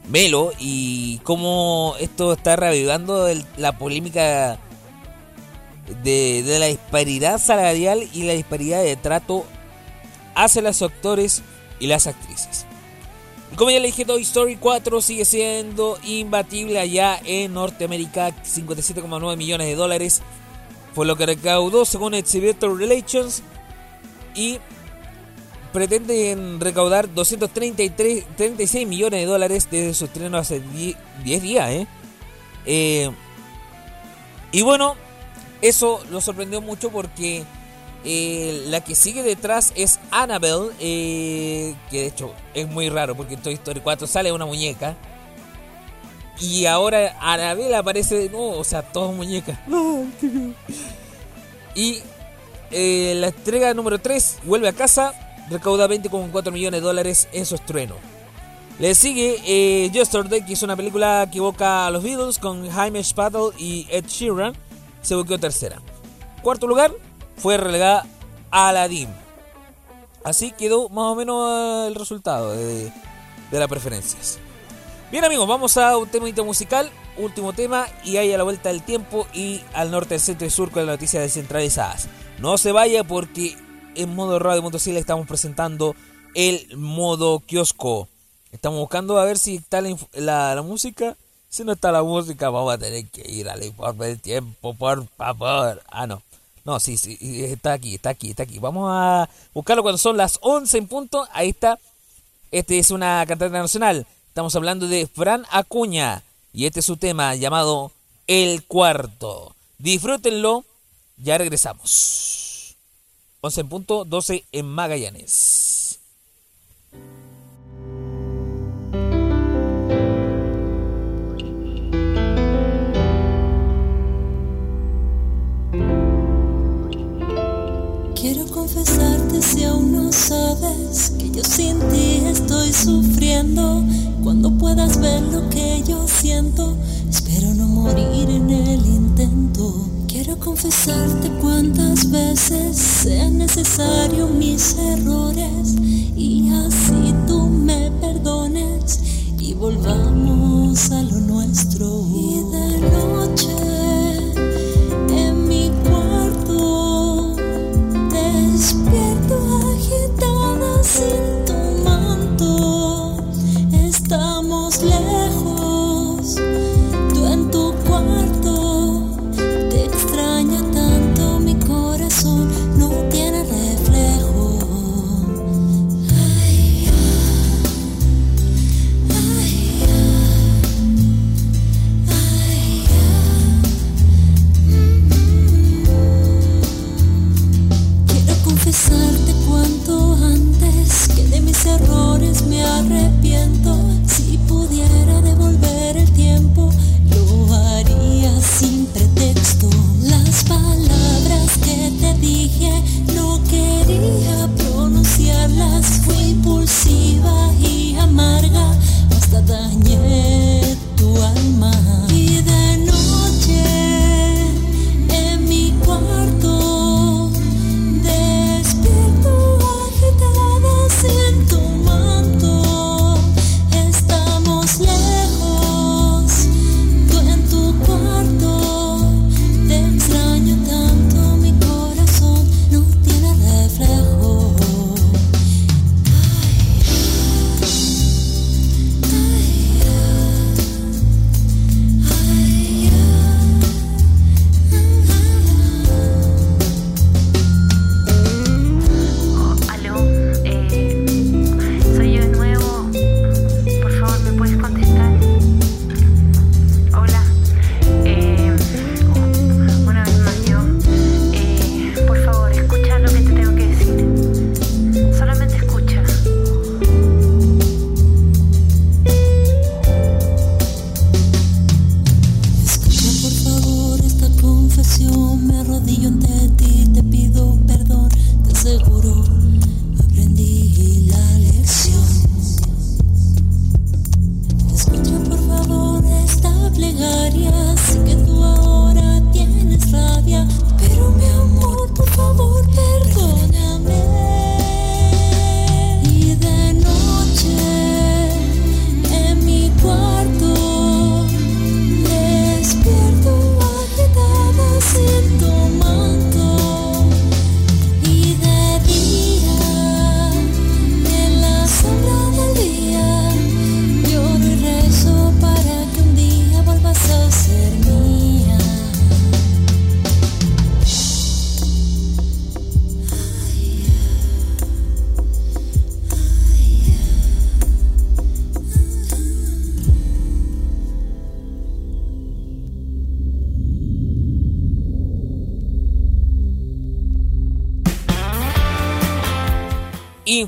Melo y cómo esto está reavivando la polémica de, la disparidad salarial y la disparidad de trato hacia los actores y las actrices. Como ya le dije, Toy Story 4 sigue siendo imbatible allá en Norteamérica, 57,9 millones de dólares fue lo que recaudó según Exhibitor Relations y pretenden recaudar 233, 36 millones de dólares desde su estreno hace 10, días. ¿eh? ¿eh? y bueno, eso lo sorprendió mucho porque eh, la que sigue detrás es Annabelle, eh, que de hecho es muy raro porque en Toy Story 4 sale una muñeca. Y ahora Annabelle aparece de nuevo, o sea, todas muñecas. *laughs* y la entrega número 3 vuelve a casa recauda 20,4 millones de dólares en su estreno. Le sigue eh, Yesterday, que es una película que evoca a los Beatles con Jaime Spatel y Ed Sheeran. Se ubicó tercera. Cuarto lugar fue relegada Aladdin. Así quedó más o menos el resultado de, las preferencias. Bien amigos, vamos a un tema musical, último tema y ahí a la vuelta del tiempo y al norte, centro y sur con las noticias descentralizadas. No se vaya porque en modo radio motocicleta estamos presentando el modo kiosco. Estamos buscando a ver si está la, música. Si no está la música, vamos a tener que ir al informe del tiempo, por favor. Ah, no. No, sí, sí, está aquí, está aquí, está aquí. Vamos a buscarlo cuando son las 11 en punto. Ahí está. Este es una cantante nacional. Estamos hablando de Fran Acuña. Y este es su tema llamado El Cuarto. Disfrútenlo. Ya regresamos. 11 en punto, 12 en Magallanes. Quiero confesarte si aún no sabes que yo sin ti estoy sufriendo. Cuando puedas ver lo que yo siento, espero no morir en el intento. Quiero confesarte cuántas veces sean necesarios mis errores y así tú me perdones y volvamos a lo nuestro. Y de noche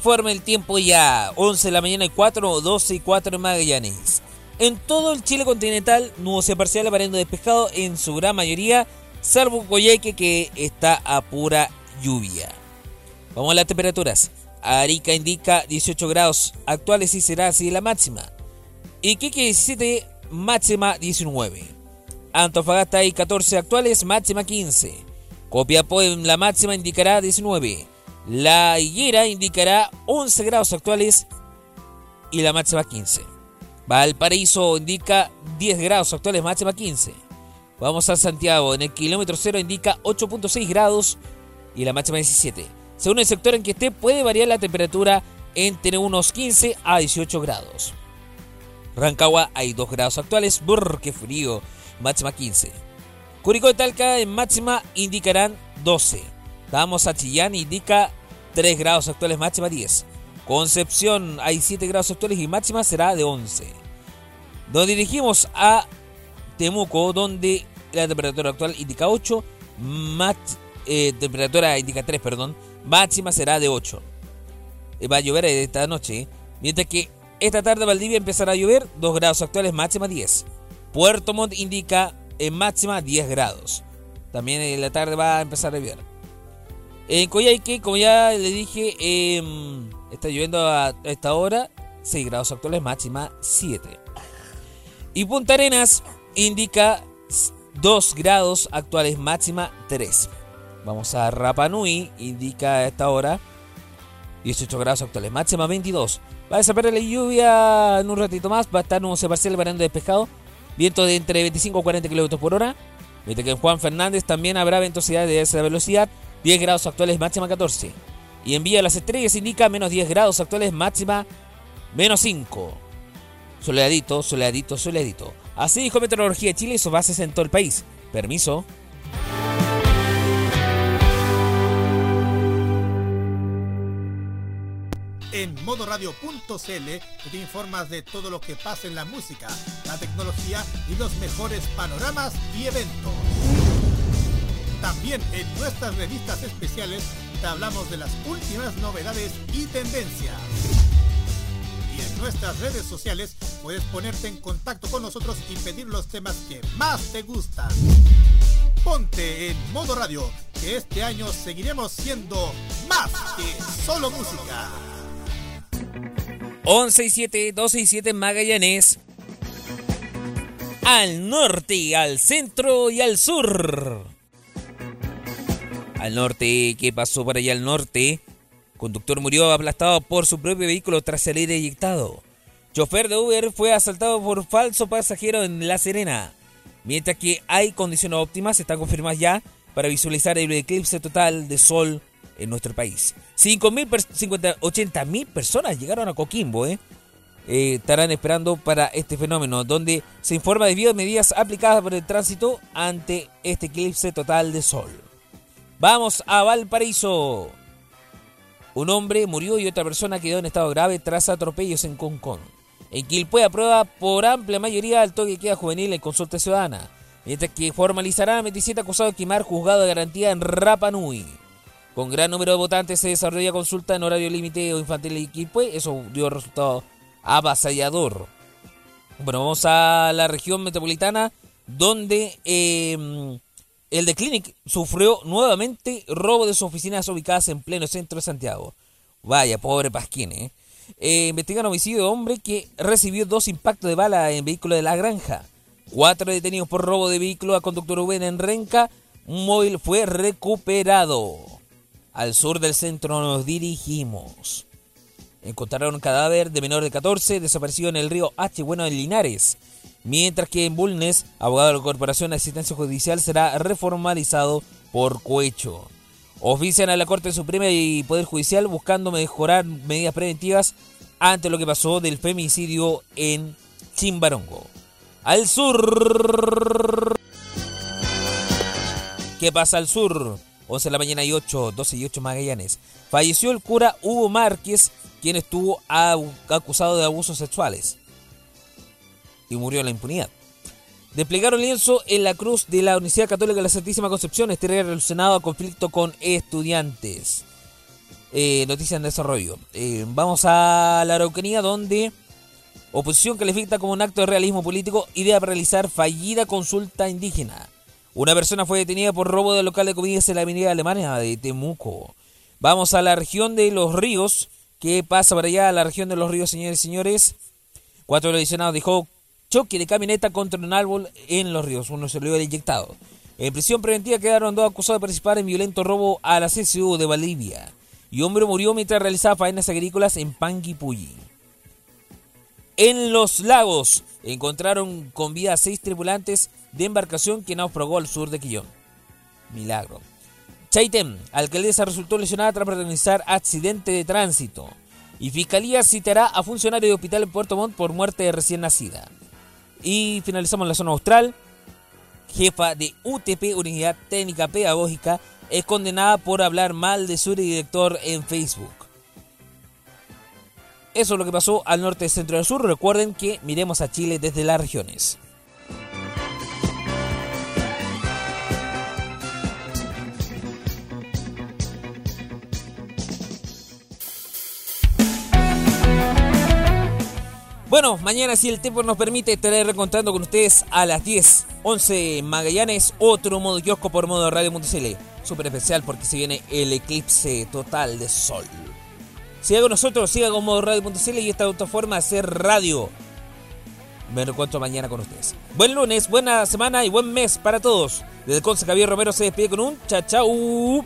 Informe el tiempo ya, 11 de la mañana y 4, 12 y 4 en Magallanes. En todo el Chile continental, nubosidad parcial aparente despejado en su gran mayoría, salvo Coyeque que está a pura lluvia. Vamos a las temperaturas. Arica indica 18 grados actuales y será así la máxima. Iquique 17, máxima 19. Antofagasta hay 14 actuales, máxima 15. Copiapó en la máxima indicará 19. La Higuera indicará 11 grados actuales y la máxima 15. Valparaíso indica 10 grados actuales, máxima 15. Vamos a Santiago, en el kilómetro cero indica 8.6 grados y la máxima 17. Según el sector en que esté, puede variar la temperatura entre unos 15 a 18 grados. Rancagua hay 2 grados actuales, brr, qué frío, máxima 15. Curicó y Talca en máxima indicarán 12. Vamos a Chillán, indica 3 grados actuales, máxima 10. Concepción hay 7 grados actuales y máxima será de 11. Nos dirigimos a Temuco, donde la temperatura actual indica 8, max- eh, temperatura indica 3, perdón, máxima será de 8. Eh, Va a llover esta noche, ¿eh? mientras que esta tarde Valdivia empezará a llover, 2 grados actuales, máxima 10. Puerto Montt indica en máxima 10 grados. También en la tarde va a empezar a llover. En Coyhaique, como ya le dije, em, está lloviendo a esta hora. 6 grados actuales, máxima 7. Y Punta Arenas indica 2 grados actuales, máxima 3. Vamos a Rapa Nui, indica a esta hora 18 grados actuales, máxima 22. Va a desaparecer la lluvia en un ratito más, va a estar nuboso parcial variando despejado, viento de entre 25 y 40 km por hora. Mientras que en Juan Fernández también habrá ventosidad de esa velocidad, 10 grados actuales, máxima 14. Y en las Estrellas indica menos 10 grados actuales, máxima menos 5. Soleadito, soleadito, soleadito. Así dijo Meteorología de Chile y sus bases en todo el país. Permiso. En modoradio.cl te informas de todo lo que pasa en la música, la tecnología y los mejores panoramas y eventos. También en nuestras revistas especiales te hablamos de las últimas novedades y tendencias. Y en nuestras redes sociales puedes ponerte en contacto con nosotros y pedir los temas que más te gustan. Ponte en modo radio, que este año seguiremos siendo más que solo música. 11 y 7, 12 y 7 Magallanes. Al norte, al centro y al sur. Al norte, ¿qué pasó por allá al norte? Conductor murió aplastado por su propio vehículo tras salir eyectado. Chofer de Uber fue asaltado por falso pasajero en La Serena. Mientras que hay condiciones óptimas, están confirmadas ya para visualizar el eclipse total de sol en nuestro país. 80.000 personas llegaron a Coquimbo, ¿eh? Eh, estarán esperando para este fenómeno, donde se informa de medidas aplicadas por el tránsito ante este eclipse total de sol. Vamos a Valparaíso. Un hombre murió y otra persona quedó en estado grave tras atropellos en Concón. En Quilpue aprueba por amplia mayoría el toque de queda juvenil en consulta ciudadana, mientras que formalizará a 27 acusados de quemar juzgado de garantía en Rapa Nui. Con gran número de votantes se desarrolla consulta en horario límite o infantil y Quilpue. Eso dio resultado avasallador. Bueno, vamos a la región metropolitana donde eh, el de Clinic sufrió nuevamente robo de sus oficinas ubicadas en pleno centro de Santiago. Vaya, pobre Pasquín, ¿eh? eh investigan homicidio de hombre que recibió dos impactos de bala en vehículo de la granja. Cuatro detenidos por robo de vehículo a conductor Rubén en Renca. Un móvil fue recuperado. Al sur del centro nos dirigimos. Encontraron un cadáver de menor de 14 desaparecido en el río H. Bueno de Linares. Mientras que en Bulnes, abogado de la Corporación de Asistencia Judicial será reformalizado por Cohecho. Ofician a la Corte Suprema y Poder Judicial buscando mejorar medidas preventivas ante lo que pasó del femicidio en Chimbarongo. Al sur. ¿Qué pasa al sur? 11 de la mañana y 8, 12 y 8 Magallanes. Falleció el cura Hugo Márquez, quien estuvo acusado de abusos sexuales. Y murió en la impunidad. Desplegaron lienzo en la cruz de la Universidad Católica de la Santísima Concepción, este relacionado a conflicto con estudiantes. Eh, noticias en desarrollo. Eh, vamos a la Araucanía, donde oposición califica como un acto de realismo político idea para realizar fallida consulta indígena. Una persona fue detenida por robo de local de comidas en la avenida Alemania de Temuco. Vamos a la región de los ríos. ¿Qué pasa para allá? La región de los ríos, señores y señores. Cuatro lesionados dejó choque de camioneta contra un árbol en los ríos. Uno se lo inyectado. En prisión preventiva quedaron dos acusados de participar en violento robo a la CSU de Bolivia. Y hombre murió mientras realizaba faenas agrícolas en Panguipulli. En los lagos encontraron con vida a seis tripulantes de embarcación que naufragó al sur de Quillón. Milagro. Chaitén, alcaldesa resultó lesionada tras protagonizar accidente de tránsito. Y Fiscalía citará a funcionario de hospital en Puerto Montt por muerte de recién nacida. Y finalizamos en la zona austral. Jefa de UTP, Unidad Técnica Pedagógica, es condenada por hablar mal de su director en Facebook. Eso es lo que pasó al norte, centro y sur. Recuerden que miremos a Chile desde las regiones. Bueno, mañana si el tiempo nos permite estaré recontando con ustedes a las 10, 11 Magallanes, otro modo kiosco por modo radio.cl. Súper especial porque se viene el eclipse total de sol. Siga con nosotros, siga con modoradio.cl y esta otra forma de hacer radio. Me encuentro mañana con ustedes. Buen lunes, buena semana y buen mes para todos. Desde Conce Javier Romero se despide con un chao